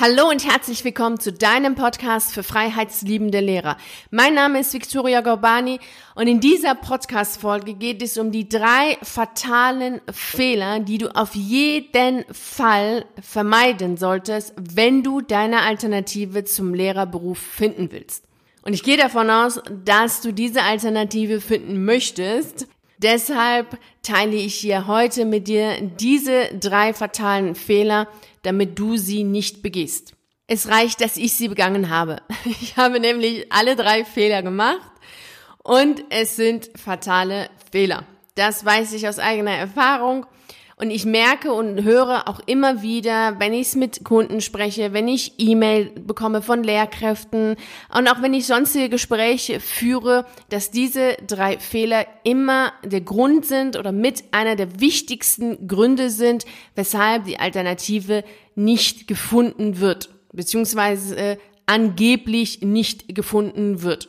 Hallo und herzlich willkommen zu deinem Podcast für freiheitsliebende Lehrer. Mein Name ist Victoria Gorbani und in dieser Podcast-Folge geht es um die drei fatalen Fehler, die du auf jeden Fall vermeiden solltest, wenn du deine Alternative zum Lehrerberuf finden willst. Und ich gehe davon aus, dass du diese Alternative finden möchtest. Deshalb teile ich hier heute mit dir diese drei fatalen Fehler, damit du sie nicht begehst. Es reicht, dass ich sie begangen habe. Ich habe nämlich alle drei Fehler gemacht und es sind fatale Fehler. Das weiß ich aus eigener Erfahrung und ich merke und höre auch immer wieder, wenn ich es mit Kunden spreche, wenn ich E-Mail bekomme von Lehrkräften und auch wenn ich sonstige Gespräche führe, dass diese drei Fehler immer der Grund sind oder mit einer der wichtigsten Gründe sind, weshalb die Alternative nicht gefunden wird, beziehungsweise äh, angeblich nicht gefunden wird.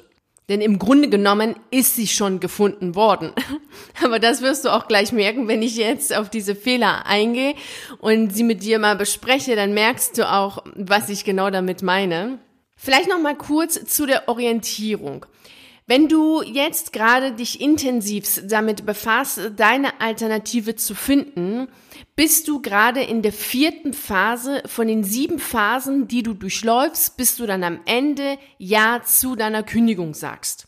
Denn im Grunde genommen ist sie schon gefunden worden. Aber das wirst du auch gleich merken, wenn ich jetzt auf diese Fehler eingehe und sie mit dir mal bespreche, dann merkst du auch, was ich genau damit meine. Vielleicht noch mal kurz zu der Orientierung. Wenn du jetzt gerade dich intensiv damit befasst, deine Alternative zu finden, bist du gerade in der vierten Phase von den sieben Phasen, die du durchläufst, bis du dann am Ende Ja zu deiner Kündigung sagst.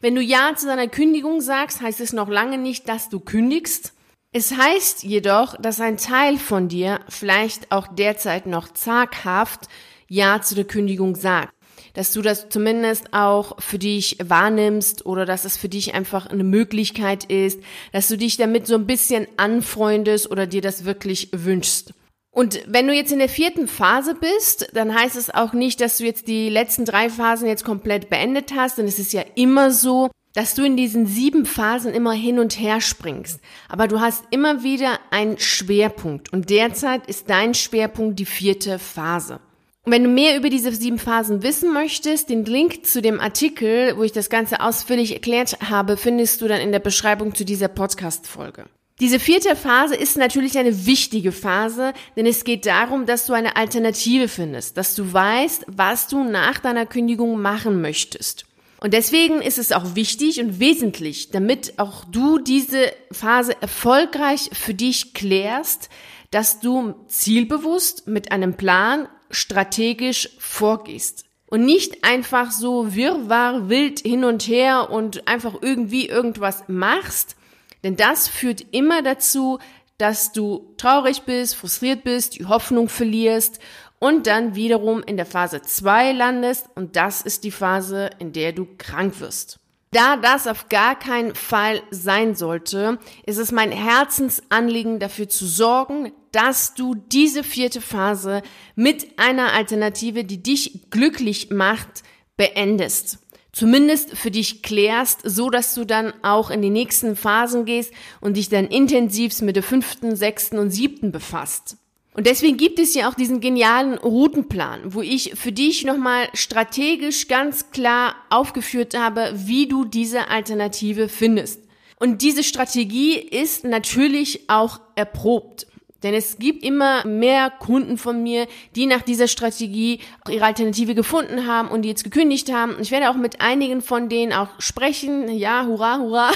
Wenn du Ja zu deiner Kündigung sagst, heißt es noch lange nicht, dass du kündigst. Es heißt jedoch, dass ein Teil von dir vielleicht auch derzeit noch zaghaft Ja zu der Kündigung sagt dass du das zumindest auch für dich wahrnimmst oder dass es für dich einfach eine Möglichkeit ist, dass du dich damit so ein bisschen anfreundest oder dir das wirklich wünschst. Und wenn du jetzt in der vierten Phase bist, dann heißt es auch nicht, dass du jetzt die letzten drei Phasen jetzt komplett beendet hast. Denn es ist ja immer so, dass du in diesen sieben Phasen immer hin und her springst. Aber du hast immer wieder einen Schwerpunkt. Und derzeit ist dein Schwerpunkt die vierte Phase. Und wenn du mehr über diese sieben Phasen wissen möchtest, den Link zu dem Artikel, wo ich das Ganze ausführlich erklärt habe, findest du dann in der Beschreibung zu dieser Podcast-Folge. Diese vierte Phase ist natürlich eine wichtige Phase, denn es geht darum, dass du eine Alternative findest, dass du weißt, was du nach deiner Kündigung machen möchtest. Und deswegen ist es auch wichtig und wesentlich, damit auch du diese Phase erfolgreich für dich klärst, dass du zielbewusst mit einem Plan strategisch vorgehst. Und nicht einfach so wirrwarr, wild hin und her und einfach irgendwie irgendwas machst. Denn das führt immer dazu, dass du traurig bist, frustriert bist, die Hoffnung verlierst und dann wiederum in der Phase 2 landest. Und das ist die Phase, in der du krank wirst. Da das auf gar keinen Fall sein sollte, ist es mein Herzensanliegen dafür zu sorgen, dass du diese vierte Phase mit einer Alternative, die dich glücklich macht, beendest. Zumindest für dich klärst, so dass du dann auch in die nächsten Phasen gehst und dich dann intensiv mit der fünften, sechsten und siebten befasst. Und deswegen gibt es ja auch diesen genialen Routenplan, wo ich für dich nochmal strategisch ganz klar aufgeführt habe, wie du diese Alternative findest. Und diese Strategie ist natürlich auch erprobt. Denn es gibt immer mehr Kunden von mir, die nach dieser Strategie ihre Alternative gefunden haben und die jetzt gekündigt haben. Ich werde auch mit einigen von denen auch sprechen. Ja, hurra, hurra.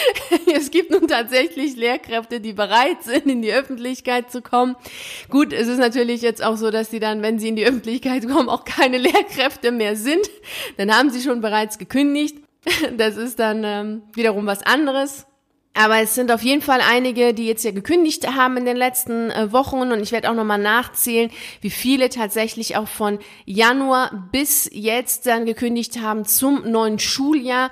es gibt nun tatsächlich Lehrkräfte, die bereit sind, in die Öffentlichkeit zu kommen. Gut, es ist natürlich jetzt auch so, dass sie dann, wenn sie in die Öffentlichkeit kommen, auch keine Lehrkräfte mehr sind. Dann haben sie schon bereits gekündigt. Das ist dann ähm, wiederum was anderes. Aber es sind auf jeden Fall einige, die jetzt ja gekündigt haben in den letzten äh, Wochen. Und ich werde auch nochmal nachzählen, wie viele tatsächlich auch von Januar bis jetzt dann gekündigt haben zum neuen Schuljahr,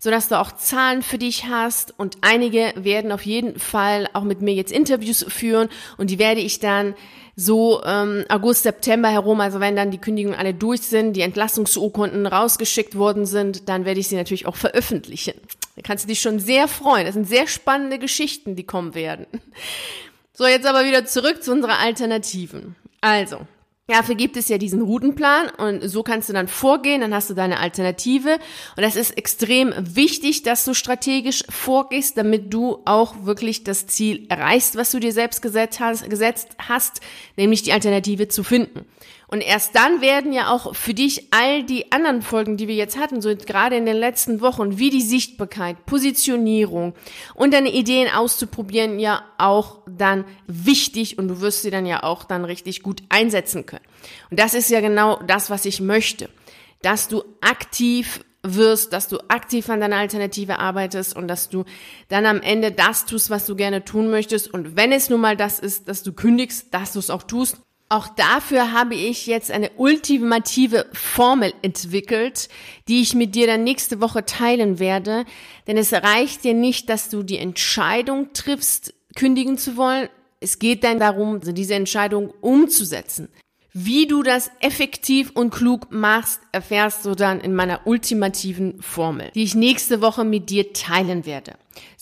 sodass du auch Zahlen für dich hast. Und einige werden auf jeden Fall auch mit mir jetzt Interviews führen. Und die werde ich dann so ähm, August, September herum, also wenn dann die Kündigungen alle durch sind, die Entlassungsurkunden rausgeschickt worden sind, dann werde ich sie natürlich auch veröffentlichen. Da kannst du dich schon sehr freuen. Das sind sehr spannende Geschichten, die kommen werden. So, jetzt aber wieder zurück zu unserer Alternativen. Also, Dafür gibt es ja diesen Routenplan und so kannst du dann vorgehen, dann hast du deine Alternative und das ist extrem wichtig, dass du strategisch vorgehst, damit du auch wirklich das Ziel erreichst, was du dir selbst gesetzt hast, gesetzt hast nämlich die Alternative zu finden. Und erst dann werden ja auch für dich all die anderen Folgen, die wir jetzt hatten, so gerade in den letzten Wochen, wie die Sichtbarkeit, Positionierung und deine Ideen auszuprobieren, ja auch dann wichtig und du wirst sie dann ja auch dann richtig gut einsetzen können. Und das ist ja genau das, was ich möchte, dass du aktiv wirst, dass du aktiv an deiner Alternative arbeitest und dass du dann am Ende das tust, was du gerne tun möchtest. Und wenn es nun mal das ist, dass du kündigst, dass du es auch tust auch dafür habe ich jetzt eine ultimative Formel entwickelt, die ich mit dir dann nächste Woche teilen werde. Denn es reicht dir nicht, dass du die Entscheidung triffst, kündigen zu wollen. Es geht dann darum, diese Entscheidung umzusetzen. Wie du das effektiv und klug machst, erfährst du dann in meiner ultimativen Formel, die ich nächste Woche mit dir teilen werde.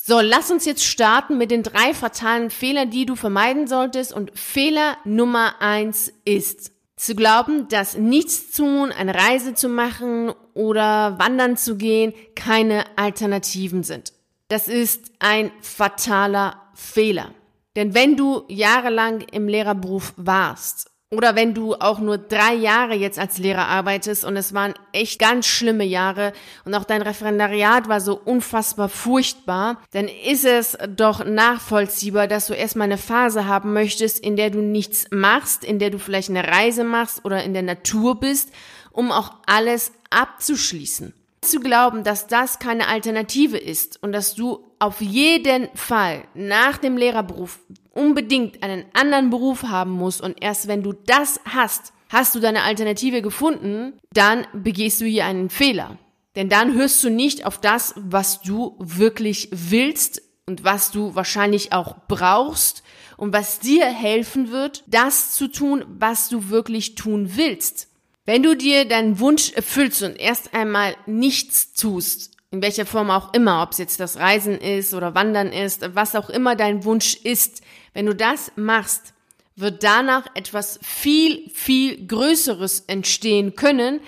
So, lass uns jetzt starten mit den drei fatalen Fehlern, die du vermeiden solltest. Und Fehler Nummer eins ist, zu glauben, dass nichts tun, eine Reise zu machen oder wandern zu gehen keine Alternativen sind. Das ist ein fataler Fehler. Denn wenn du jahrelang im Lehrerberuf warst oder wenn du auch nur drei Jahre jetzt als Lehrer arbeitest und es waren echt ganz schlimme Jahre und auch dein Referendariat war so unfassbar furchtbar, dann ist es doch nachvollziehbar, dass du erstmal eine Phase haben möchtest, in der du nichts machst, in der du vielleicht eine Reise machst oder in der Natur bist, um auch alles abzuschließen. Zu glauben, dass das keine Alternative ist und dass du auf jeden Fall nach dem Lehrerberuf unbedingt einen anderen Beruf haben musst und erst wenn du das hast, hast du deine Alternative gefunden, dann begehst du hier einen Fehler. Denn dann hörst du nicht auf das, was du wirklich willst und was du wahrscheinlich auch brauchst und was dir helfen wird, das zu tun, was du wirklich tun willst. Wenn du dir deinen Wunsch erfüllst und erst einmal nichts tust, in welcher Form auch immer, ob es jetzt das Reisen ist oder Wandern ist, was auch immer dein Wunsch ist, wenn du das machst, wird danach etwas viel, viel Größeres entstehen können,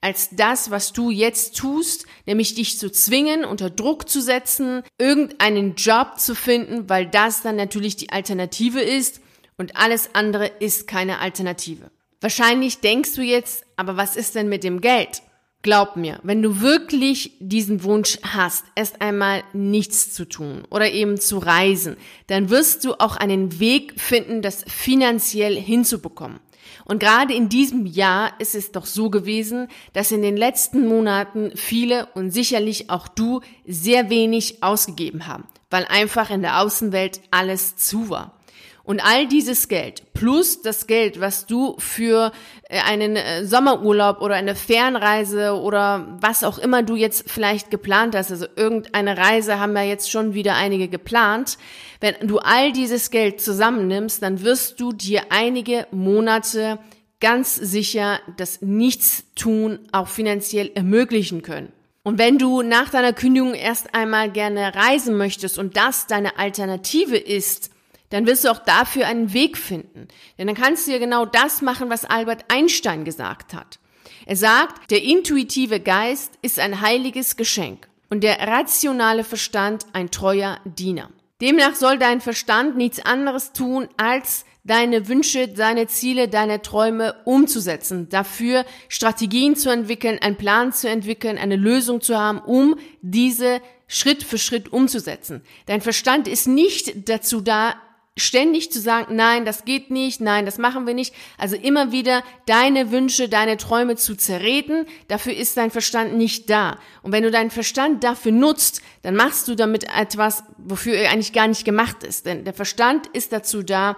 als das, was du jetzt tust, nämlich dich zu zwingen, unter Druck zu setzen, irgendeinen Job zu finden, weil das dann natürlich die Alternative ist und alles andere ist keine Alternative. Wahrscheinlich denkst du jetzt, aber was ist denn mit dem Geld? Glaub mir, wenn du wirklich diesen Wunsch hast, erst einmal nichts zu tun oder eben zu reisen, dann wirst du auch einen Weg finden, das finanziell hinzubekommen. Und gerade in diesem Jahr ist es doch so gewesen, dass in den letzten Monaten viele und sicherlich auch du sehr wenig ausgegeben haben, weil einfach in der Außenwelt alles zu war. Und all dieses Geld plus das Geld, was du für äh, einen äh, Sommerurlaub oder eine Fernreise oder was auch immer du jetzt vielleicht geplant hast, also irgendeine Reise haben ja jetzt schon wieder einige geplant. Wenn du all dieses Geld zusammennimmst, dann wirst du dir einige Monate ganz sicher das Nichtstun auch finanziell ermöglichen können. Und wenn du nach deiner Kündigung erst einmal gerne reisen möchtest und das deine Alternative ist, dann wirst du auch dafür einen Weg finden. Denn dann kannst du ja genau das machen, was Albert Einstein gesagt hat. Er sagt, der intuitive Geist ist ein heiliges Geschenk und der rationale Verstand ein treuer Diener. Demnach soll dein Verstand nichts anderes tun, als deine Wünsche, deine Ziele, deine Träume umzusetzen, dafür Strategien zu entwickeln, einen Plan zu entwickeln, eine Lösung zu haben, um diese Schritt für Schritt umzusetzen. Dein Verstand ist nicht dazu da, ständig zu sagen, nein, das geht nicht, nein, das machen wir nicht. Also immer wieder deine Wünsche, deine Träume zu zerreden, dafür ist dein Verstand nicht da. Und wenn du deinen Verstand dafür nutzt, dann machst du damit etwas, wofür er eigentlich gar nicht gemacht ist. Denn der Verstand ist dazu da,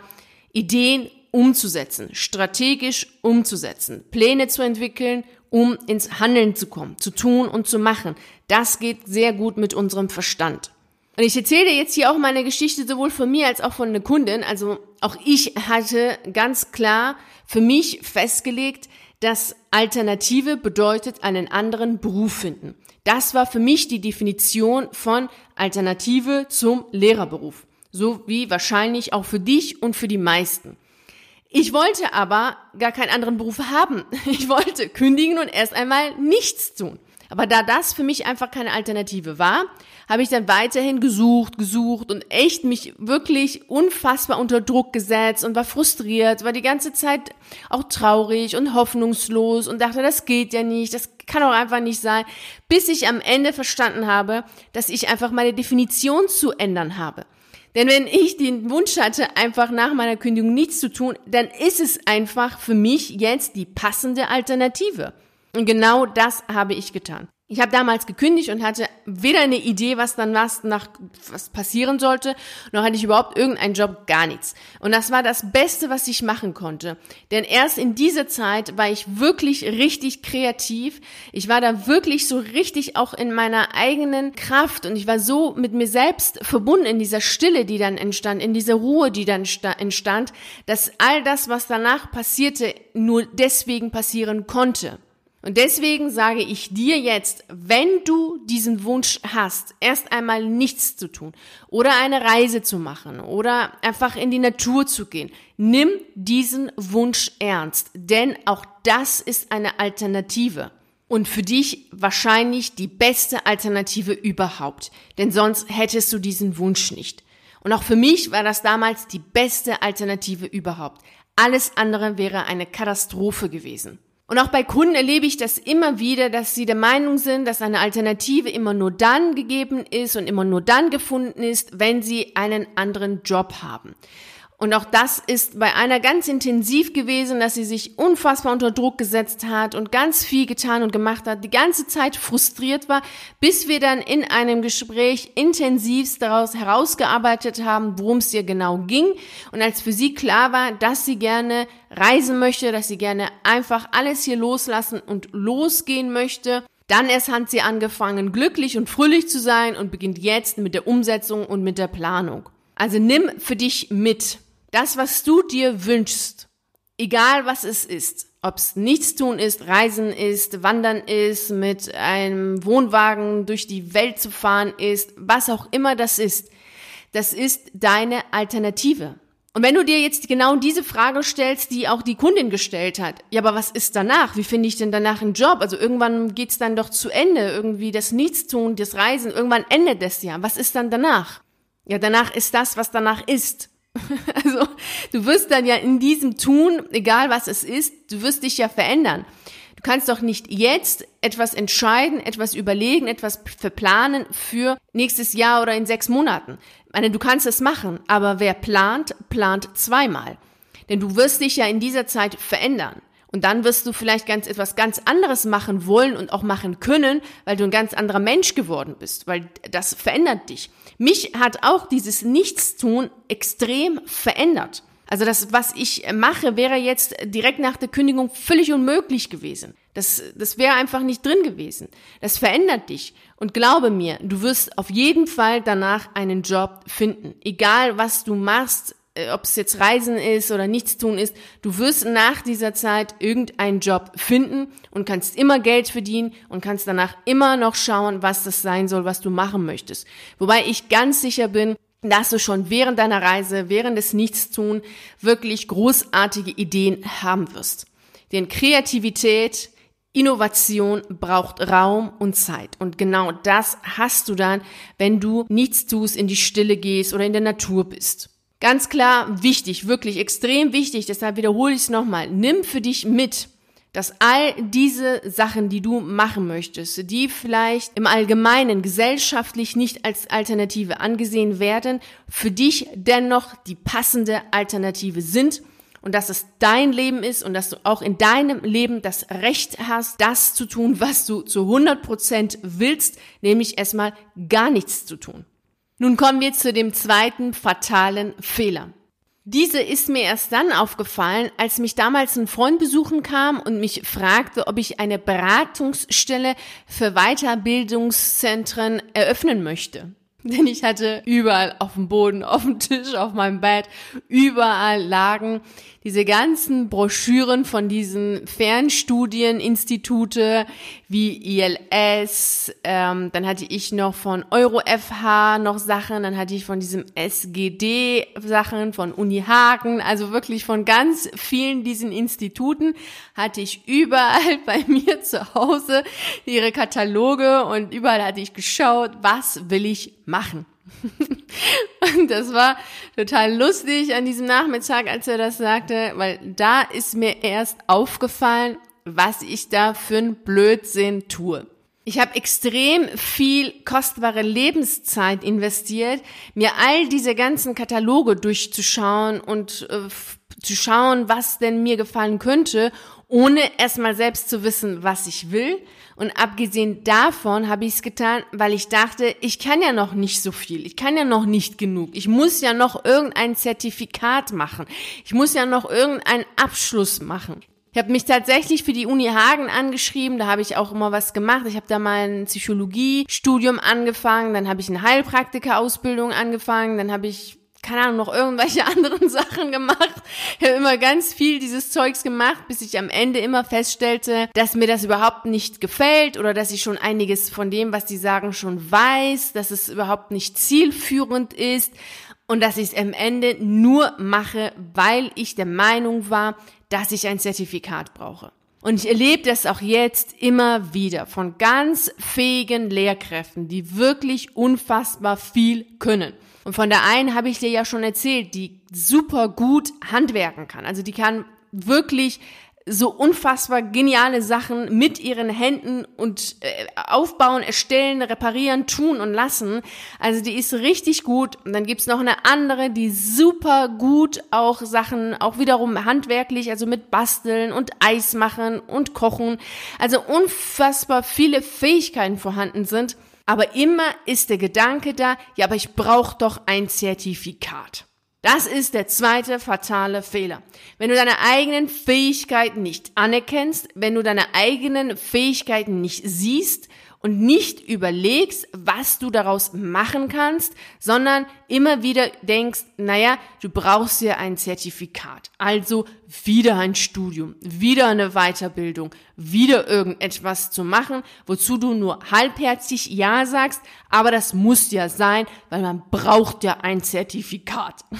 Ideen umzusetzen, strategisch umzusetzen, Pläne zu entwickeln, um ins Handeln zu kommen, zu tun und zu machen. Das geht sehr gut mit unserem Verstand. Und ich erzähle dir jetzt hier auch meine Geschichte sowohl von mir als auch von einer Kundin. Also auch ich hatte ganz klar für mich festgelegt, dass Alternative bedeutet einen anderen Beruf finden. Das war für mich die Definition von Alternative zum Lehrerberuf. So wie wahrscheinlich auch für dich und für die meisten. Ich wollte aber gar keinen anderen Beruf haben. Ich wollte kündigen und erst einmal nichts tun. Aber da das für mich einfach keine Alternative war, habe ich dann weiterhin gesucht, gesucht und echt mich wirklich unfassbar unter Druck gesetzt und war frustriert, war die ganze Zeit auch traurig und hoffnungslos und dachte, das geht ja nicht, das kann auch einfach nicht sein, bis ich am Ende verstanden habe, dass ich einfach meine Definition zu ändern habe. Denn wenn ich den Wunsch hatte, einfach nach meiner Kündigung nichts zu tun, dann ist es einfach für mich jetzt die passende Alternative. Und genau das habe ich getan. Ich habe damals gekündigt und hatte weder eine Idee, was dann was nach was passieren sollte, noch hatte ich überhaupt irgendeinen Job, gar nichts. Und das war das Beste, was ich machen konnte. Denn erst in dieser Zeit war ich wirklich richtig kreativ. Ich war da wirklich so richtig auch in meiner eigenen Kraft und ich war so mit mir selbst verbunden in dieser Stille, die dann entstand, in dieser Ruhe, die dann entstand, dass all das, was danach passierte, nur deswegen passieren konnte. Und deswegen sage ich dir jetzt, wenn du diesen Wunsch hast, erst einmal nichts zu tun oder eine Reise zu machen oder einfach in die Natur zu gehen, nimm diesen Wunsch ernst, denn auch das ist eine Alternative. Und für dich wahrscheinlich die beste Alternative überhaupt, denn sonst hättest du diesen Wunsch nicht. Und auch für mich war das damals die beste Alternative überhaupt. Alles andere wäre eine Katastrophe gewesen. Und auch bei Kunden erlebe ich das immer wieder, dass sie der Meinung sind, dass eine Alternative immer nur dann gegeben ist und immer nur dann gefunden ist, wenn sie einen anderen Job haben. Und auch das ist bei einer ganz intensiv gewesen, dass sie sich unfassbar unter Druck gesetzt hat und ganz viel getan und gemacht hat, die ganze Zeit frustriert war, bis wir dann in einem Gespräch intensivst daraus herausgearbeitet haben, worum es ihr genau ging. Und als für sie klar war, dass sie gerne reisen möchte, dass sie gerne einfach alles hier loslassen und losgehen möchte, dann erst hat sie angefangen, glücklich und fröhlich zu sein und beginnt jetzt mit der Umsetzung und mit der Planung. Also nimm für dich mit. Das, was du dir wünschst, egal was es ist, ob es Nichtstun ist, Reisen ist, Wandern ist, mit einem Wohnwagen durch die Welt zu fahren ist, was auch immer das ist, das ist deine Alternative. Und wenn du dir jetzt genau diese Frage stellst, die auch die Kundin gestellt hat, ja, aber was ist danach? Wie finde ich denn danach einen Job? Also irgendwann geht's dann doch zu Ende, irgendwie das Nichtstun, das Reisen, irgendwann endet das ja. Was ist dann danach? Ja, danach ist das, was danach ist. Also du wirst dann ja in diesem Tun, egal was es ist, du wirst dich ja verändern. Du kannst doch nicht jetzt etwas entscheiden, etwas überlegen, etwas verplanen für nächstes Jahr oder in sechs Monaten. Ich meine, du kannst es machen, aber wer plant, plant zweimal. Denn du wirst dich ja in dieser Zeit verändern. Und dann wirst du vielleicht ganz etwas ganz anderes machen wollen und auch machen können, weil du ein ganz anderer Mensch geworden bist, weil das verändert dich. Mich hat auch dieses Nichtstun extrem verändert. Also das, was ich mache, wäre jetzt direkt nach der Kündigung völlig unmöglich gewesen. Das, das wäre einfach nicht drin gewesen. Das verändert dich. Und glaube mir, du wirst auf jeden Fall danach einen Job finden. Egal was du machst, ob es jetzt Reisen ist oder nichts tun ist, du wirst nach dieser Zeit irgendeinen Job finden und kannst immer Geld verdienen und kannst danach immer noch schauen, was das sein soll, was du machen möchtest. Wobei ich ganz sicher bin, dass du schon während deiner Reise, während des Nichtstun wirklich großartige Ideen haben wirst. Denn Kreativität, Innovation braucht Raum und Zeit. Und genau das hast du dann, wenn du nichts tust, in die Stille gehst oder in der Natur bist. Ganz klar wichtig, wirklich extrem wichtig, deshalb wiederhole ich es nochmal. Nimm für dich mit, dass all diese Sachen, die du machen möchtest, die vielleicht im Allgemeinen gesellschaftlich nicht als Alternative angesehen werden, für dich dennoch die passende Alternative sind und dass es dein Leben ist und dass du auch in deinem Leben das Recht hast, das zu tun, was du zu 100 Prozent willst, nämlich erstmal gar nichts zu tun. Nun kommen wir zu dem zweiten fatalen Fehler. Diese ist mir erst dann aufgefallen, als mich damals ein Freund besuchen kam und mich fragte, ob ich eine Beratungsstelle für Weiterbildungszentren eröffnen möchte. Denn ich hatte überall auf dem Boden, auf dem Tisch, auf meinem Bett, überall lagen diese ganzen Broschüren von diesen Fernstudieninstitute wie ILS, ähm, dann hatte ich noch von EuroFH noch Sachen, dann hatte ich von diesem SGD Sachen, von Uni Hagen, also wirklich von ganz vielen diesen Instituten hatte ich überall bei mir zu Hause ihre Kataloge und überall hatte ich geschaut, was will ich machen. Und das war total lustig an diesem Nachmittag, als er das sagte, weil da ist mir erst aufgefallen, was ich da für ein Blödsinn tue. Ich habe extrem viel kostbare Lebenszeit investiert, mir all diese ganzen Kataloge durchzuschauen und äh, zu schauen, was denn mir gefallen könnte, ohne erstmal selbst zu wissen, was ich will und abgesehen davon habe ich es getan, weil ich dachte, ich kann ja noch nicht so viel. Ich kann ja noch nicht genug. Ich muss ja noch irgendein Zertifikat machen. Ich muss ja noch irgendeinen Abschluss machen. Ich habe mich tatsächlich für die Uni Hagen angeschrieben, da habe ich auch immer was gemacht. Ich habe da mal ein Psychologiestudium angefangen, dann habe ich eine Heilpraktika-Ausbildung angefangen, dann habe ich keine Ahnung, noch irgendwelche anderen Sachen gemacht. Ich habe immer ganz viel dieses Zeugs gemacht, bis ich am Ende immer feststellte, dass mir das überhaupt nicht gefällt oder dass ich schon einiges von dem, was die sagen, schon weiß, dass es überhaupt nicht zielführend ist und dass ich es am Ende nur mache, weil ich der Meinung war, dass ich ein Zertifikat brauche. Und ich erlebe das auch jetzt immer wieder von ganz fähigen Lehrkräften, die wirklich unfassbar viel können. Und von der einen habe ich dir ja schon erzählt, die super gut handwerken kann. Also die kann wirklich so unfassbar geniale Sachen mit ihren Händen und äh, aufbauen, erstellen, reparieren, tun und lassen. Also die ist richtig gut. Und dann gibt's noch eine andere, die super gut auch Sachen, auch wiederum handwerklich, also mit Basteln und Eis machen und Kochen. Also unfassbar viele Fähigkeiten vorhanden sind. Aber immer ist der Gedanke da, ja, aber ich brauche doch ein Zertifikat. Das ist der zweite fatale Fehler. Wenn du deine eigenen Fähigkeiten nicht anerkennst, wenn du deine eigenen Fähigkeiten nicht siehst und nicht überlegst, was du daraus machen kannst, sondern immer wieder denkst, naja, du brauchst ja ein Zertifikat. Also wieder ein Studium, wieder eine Weiterbildung, wieder irgendetwas zu machen, wozu du nur halbherzig Ja sagst, aber das muss ja sein, weil man braucht ja ein Zertifikat.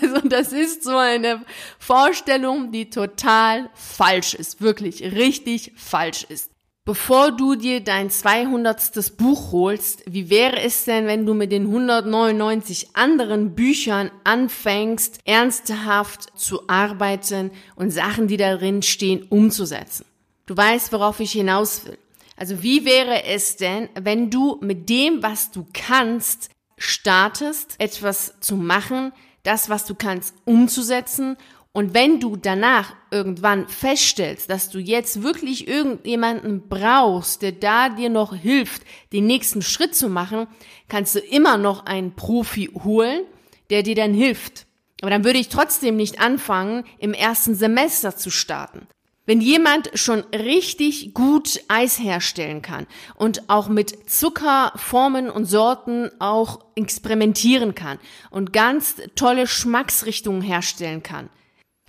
Also das ist so eine Vorstellung, die total falsch ist, wirklich richtig falsch ist. Bevor du dir dein 200. Buch holst, wie wäre es denn, wenn du mit den 199 anderen Büchern anfängst, ernsthaft zu arbeiten und Sachen, die darin stehen, umzusetzen? Du weißt, worauf ich hinaus will. Also wie wäre es denn, wenn du mit dem, was du kannst, startest, etwas zu machen, das, was du kannst, umzusetzen und wenn du danach irgendwann feststellst, dass du jetzt wirklich irgendjemanden brauchst, der da dir noch hilft, den nächsten Schritt zu machen, kannst du immer noch einen Profi holen, der dir dann hilft. Aber dann würde ich trotzdem nicht anfangen, im ersten Semester zu starten. Wenn jemand schon richtig gut Eis herstellen kann und auch mit Zuckerformen und Sorten auch experimentieren kann und ganz tolle Schmacksrichtungen herstellen kann,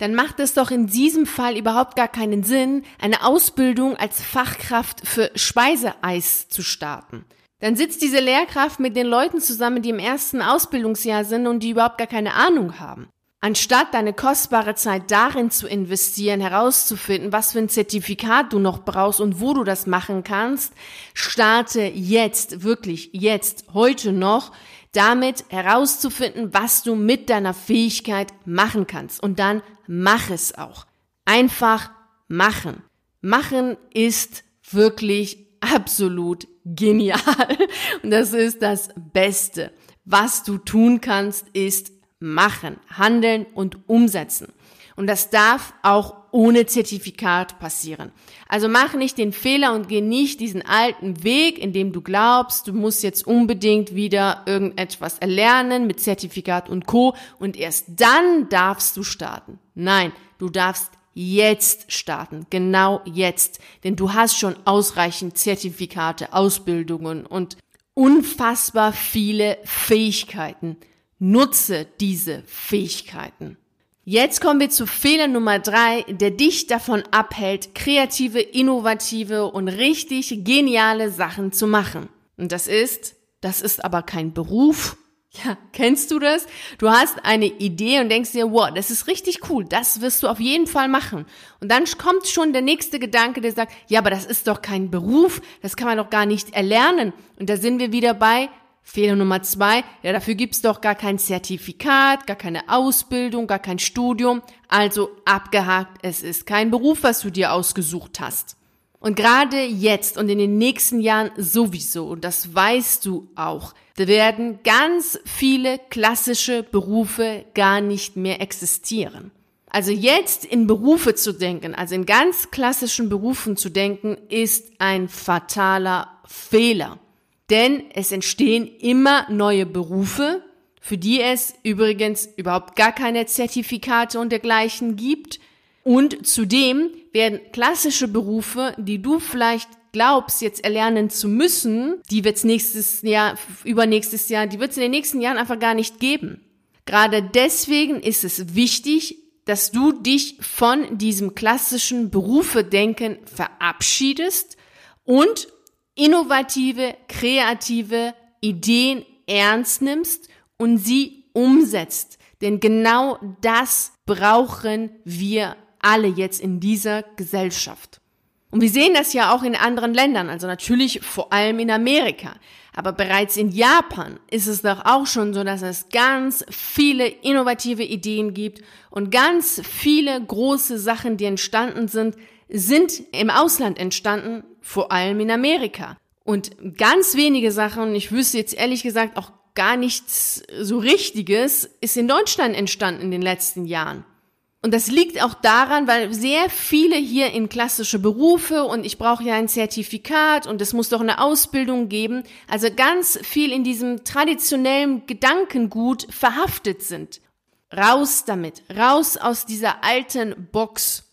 dann macht es doch in diesem Fall überhaupt gar keinen Sinn, eine Ausbildung als Fachkraft für Speiseeis zu starten. Dann sitzt diese Lehrkraft mit den Leuten zusammen, die im ersten Ausbildungsjahr sind und die überhaupt gar keine Ahnung haben. Anstatt deine kostbare Zeit darin zu investieren, herauszufinden, was für ein Zertifikat du noch brauchst und wo du das machen kannst, starte jetzt, wirklich jetzt, heute noch, damit herauszufinden, was du mit deiner Fähigkeit machen kannst. Und dann mach es auch. Einfach machen. Machen ist wirklich absolut genial. Und das ist das Beste. Was du tun kannst, ist machen, handeln und umsetzen. Und das darf auch ohne Zertifikat passieren. Also mach nicht den Fehler und geh nicht diesen alten Weg, in dem du glaubst, du musst jetzt unbedingt wieder irgendetwas erlernen mit Zertifikat und Co. Und erst dann darfst du starten. Nein, du darfst jetzt starten, genau jetzt. Denn du hast schon ausreichend Zertifikate, Ausbildungen und unfassbar viele Fähigkeiten. Nutze diese Fähigkeiten. Jetzt kommen wir zu Fehler Nummer drei, der dich davon abhält, kreative, innovative und richtig geniale Sachen zu machen. Und das ist, das ist aber kein Beruf. Ja, kennst du das? Du hast eine Idee und denkst dir, wow, das ist richtig cool, das wirst du auf jeden Fall machen. Und dann kommt schon der nächste Gedanke, der sagt, ja, aber das ist doch kein Beruf, das kann man doch gar nicht erlernen. Und da sind wir wieder bei, Fehler Nummer zwei, ja, dafür gibt's doch gar kein Zertifikat, gar keine Ausbildung, gar kein Studium. Also abgehakt, es ist kein Beruf, was du dir ausgesucht hast. Und gerade jetzt und in den nächsten Jahren sowieso, und das weißt du auch, werden ganz viele klassische Berufe gar nicht mehr existieren. Also jetzt in Berufe zu denken, also in ganz klassischen Berufen zu denken, ist ein fataler Fehler. Denn es entstehen immer neue Berufe, für die es übrigens überhaupt gar keine Zertifikate und dergleichen gibt. Und zudem werden klassische Berufe, die du vielleicht glaubst, jetzt erlernen zu müssen, die wird es nächstes Jahr, übernächstes Jahr, die wird es in den nächsten Jahren einfach gar nicht geben. Gerade deswegen ist es wichtig, dass du dich von diesem klassischen Berufedenken verabschiedest und innovative, kreative Ideen ernst nimmst und sie umsetzt. Denn genau das brauchen wir alle jetzt in dieser Gesellschaft. Und wir sehen das ja auch in anderen Ländern, also natürlich vor allem in Amerika. Aber bereits in Japan ist es doch auch schon so, dass es ganz viele innovative Ideen gibt und ganz viele große Sachen, die entstanden sind, sind im Ausland entstanden, vor allem in Amerika. Und ganz wenige Sachen, ich wüsste jetzt ehrlich gesagt auch gar nichts so Richtiges, ist in Deutschland entstanden in den letzten Jahren. Und das liegt auch daran, weil sehr viele hier in klassische Berufe und ich brauche ja ein Zertifikat und es muss doch eine Ausbildung geben, also ganz viel in diesem traditionellen Gedankengut verhaftet sind. Raus damit, raus aus dieser alten Box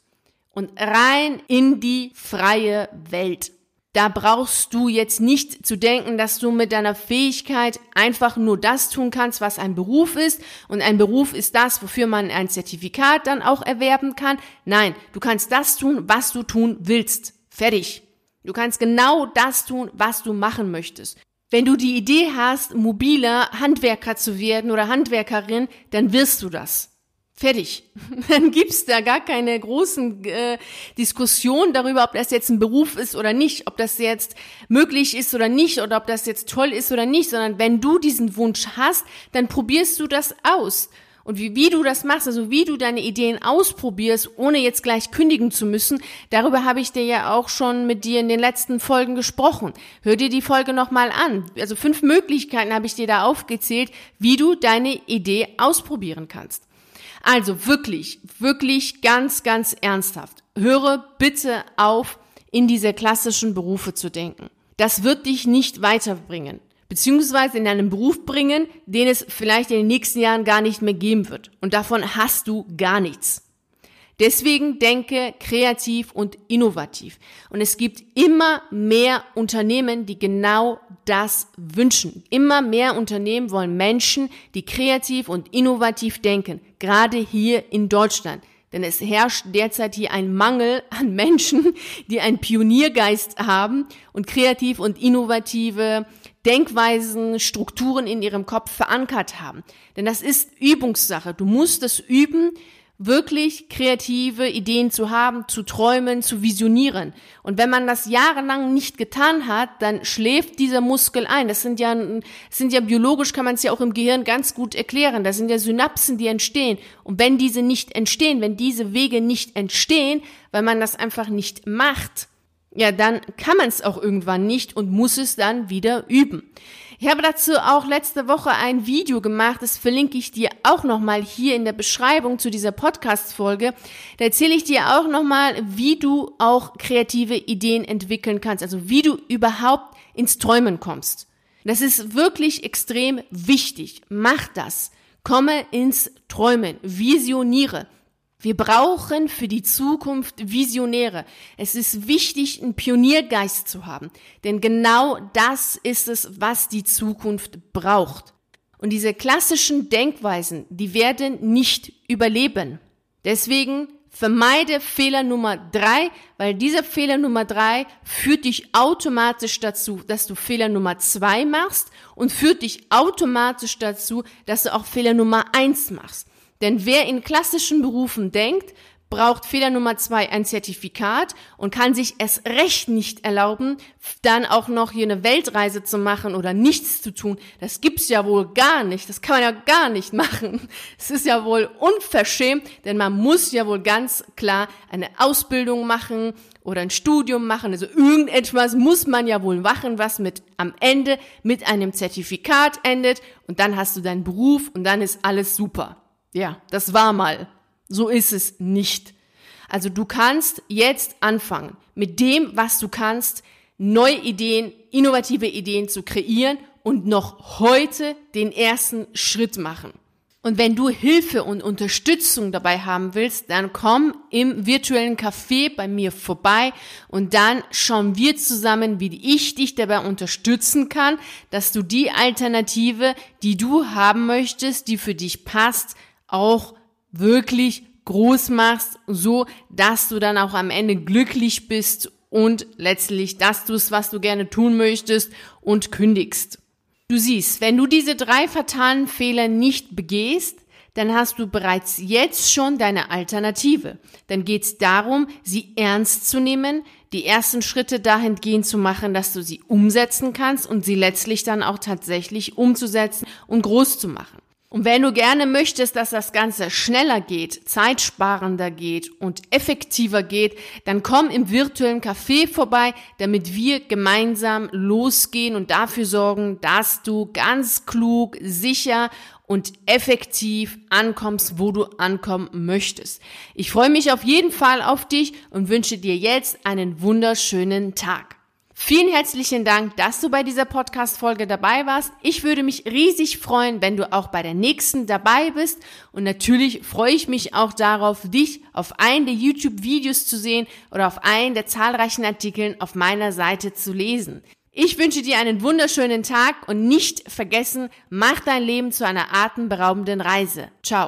und rein in die freie Welt. Da brauchst du jetzt nicht zu denken, dass du mit deiner Fähigkeit einfach nur das tun kannst, was ein Beruf ist. Und ein Beruf ist das, wofür man ein Zertifikat dann auch erwerben kann. Nein, du kannst das tun, was du tun willst. Fertig. Du kannst genau das tun, was du machen möchtest. Wenn du die Idee hast, mobiler Handwerker zu werden oder Handwerkerin, dann wirst du das. Fertig. Dann gibt's da gar keine großen äh, Diskussionen darüber, ob das jetzt ein Beruf ist oder nicht, ob das jetzt möglich ist oder nicht oder ob das jetzt toll ist oder nicht, sondern wenn du diesen Wunsch hast, dann probierst du das aus. Und wie, wie du das machst, also wie du deine Ideen ausprobierst, ohne jetzt gleich kündigen zu müssen, darüber habe ich dir ja auch schon mit dir in den letzten Folgen gesprochen. Hör dir die Folge nochmal an. Also fünf Möglichkeiten habe ich dir da aufgezählt, wie du deine Idee ausprobieren kannst. Also wirklich, wirklich ganz, ganz ernsthaft. Höre bitte auf, in diese klassischen Berufe zu denken. Das wird dich nicht weiterbringen, beziehungsweise in einen Beruf bringen, den es vielleicht in den nächsten Jahren gar nicht mehr geben wird. Und davon hast du gar nichts. Deswegen denke kreativ und innovativ. Und es gibt immer mehr Unternehmen, die genau das wünschen. Immer mehr Unternehmen wollen Menschen, die kreativ und innovativ denken. Gerade hier in Deutschland. Denn es herrscht derzeit hier ein Mangel an Menschen, die einen Pioniergeist haben und kreativ und innovative Denkweisen, Strukturen in ihrem Kopf verankert haben. Denn das ist Übungssache. Du musst es üben wirklich kreative Ideen zu haben, zu träumen, zu visionieren. Und wenn man das jahrelang nicht getan hat, dann schläft dieser Muskel ein. Das sind ja, sind ja biologisch kann man es ja auch im Gehirn ganz gut erklären. Das sind ja Synapsen, die entstehen. Und wenn diese nicht entstehen, wenn diese Wege nicht entstehen, weil man das einfach nicht macht, ja, dann kann man es auch irgendwann nicht und muss es dann wieder üben. Ich habe dazu auch letzte Woche ein Video gemacht, das verlinke ich dir auch nochmal hier in der Beschreibung zu dieser Podcast-Folge. Da erzähle ich dir auch nochmal, wie du auch kreative Ideen entwickeln kannst, also wie du überhaupt ins Träumen kommst. Das ist wirklich extrem wichtig. Mach das. Komme ins Träumen. Visioniere. Wir brauchen für die Zukunft Visionäre. Es ist wichtig, einen Pioniergeist zu haben, denn genau das ist es, was die Zukunft braucht. Und diese klassischen Denkweisen, die werden nicht überleben. Deswegen vermeide Fehler Nummer drei, weil dieser Fehler Nummer drei führt dich automatisch dazu, dass du Fehler Nummer zwei machst und führt dich automatisch dazu, dass du auch Fehler Nummer eins machst. Denn wer in klassischen Berufen denkt, braucht Fehler Nummer zwei ein Zertifikat und kann sich es recht nicht erlauben, dann auch noch hier eine Weltreise zu machen oder nichts zu tun. Das gibt's ja wohl gar nicht. Das kann man ja gar nicht machen. Es ist ja wohl unverschämt, denn man muss ja wohl ganz klar eine Ausbildung machen oder ein Studium machen. Also irgendetwas muss man ja wohl machen, was mit am Ende mit einem Zertifikat endet und dann hast du deinen Beruf und dann ist alles super. Ja, das war mal. So ist es nicht. Also du kannst jetzt anfangen, mit dem, was du kannst, neue Ideen, innovative Ideen zu kreieren und noch heute den ersten Schritt machen. Und wenn du Hilfe und Unterstützung dabei haben willst, dann komm im virtuellen Café bei mir vorbei und dann schauen wir zusammen, wie ich dich dabei unterstützen kann, dass du die Alternative, die du haben möchtest, die für dich passt, auch wirklich groß machst, so dass du dann auch am Ende glücklich bist und letztlich das tust, was du gerne tun möchtest und kündigst. Du siehst, wenn du diese drei fatalen Fehler nicht begehst, dann hast du bereits jetzt schon deine Alternative. Dann geht es darum, sie ernst zu nehmen, die ersten Schritte dahingehend zu machen, dass du sie umsetzen kannst und sie letztlich dann auch tatsächlich umzusetzen und groß zu machen. Und wenn du gerne möchtest, dass das Ganze schneller geht, zeitsparender geht und effektiver geht, dann komm im virtuellen Café vorbei, damit wir gemeinsam losgehen und dafür sorgen, dass du ganz klug, sicher und effektiv ankommst, wo du ankommen möchtest. Ich freue mich auf jeden Fall auf dich und wünsche dir jetzt einen wunderschönen Tag. Vielen herzlichen Dank, dass du bei dieser Podcast-Folge dabei warst. Ich würde mich riesig freuen, wenn du auch bei der nächsten dabei bist. Und natürlich freue ich mich auch darauf, dich auf einen der YouTube-Videos zu sehen oder auf einen der zahlreichen Artikeln auf meiner Seite zu lesen. Ich wünsche dir einen wunderschönen Tag und nicht vergessen, mach dein Leben zu einer atemberaubenden Reise. Ciao.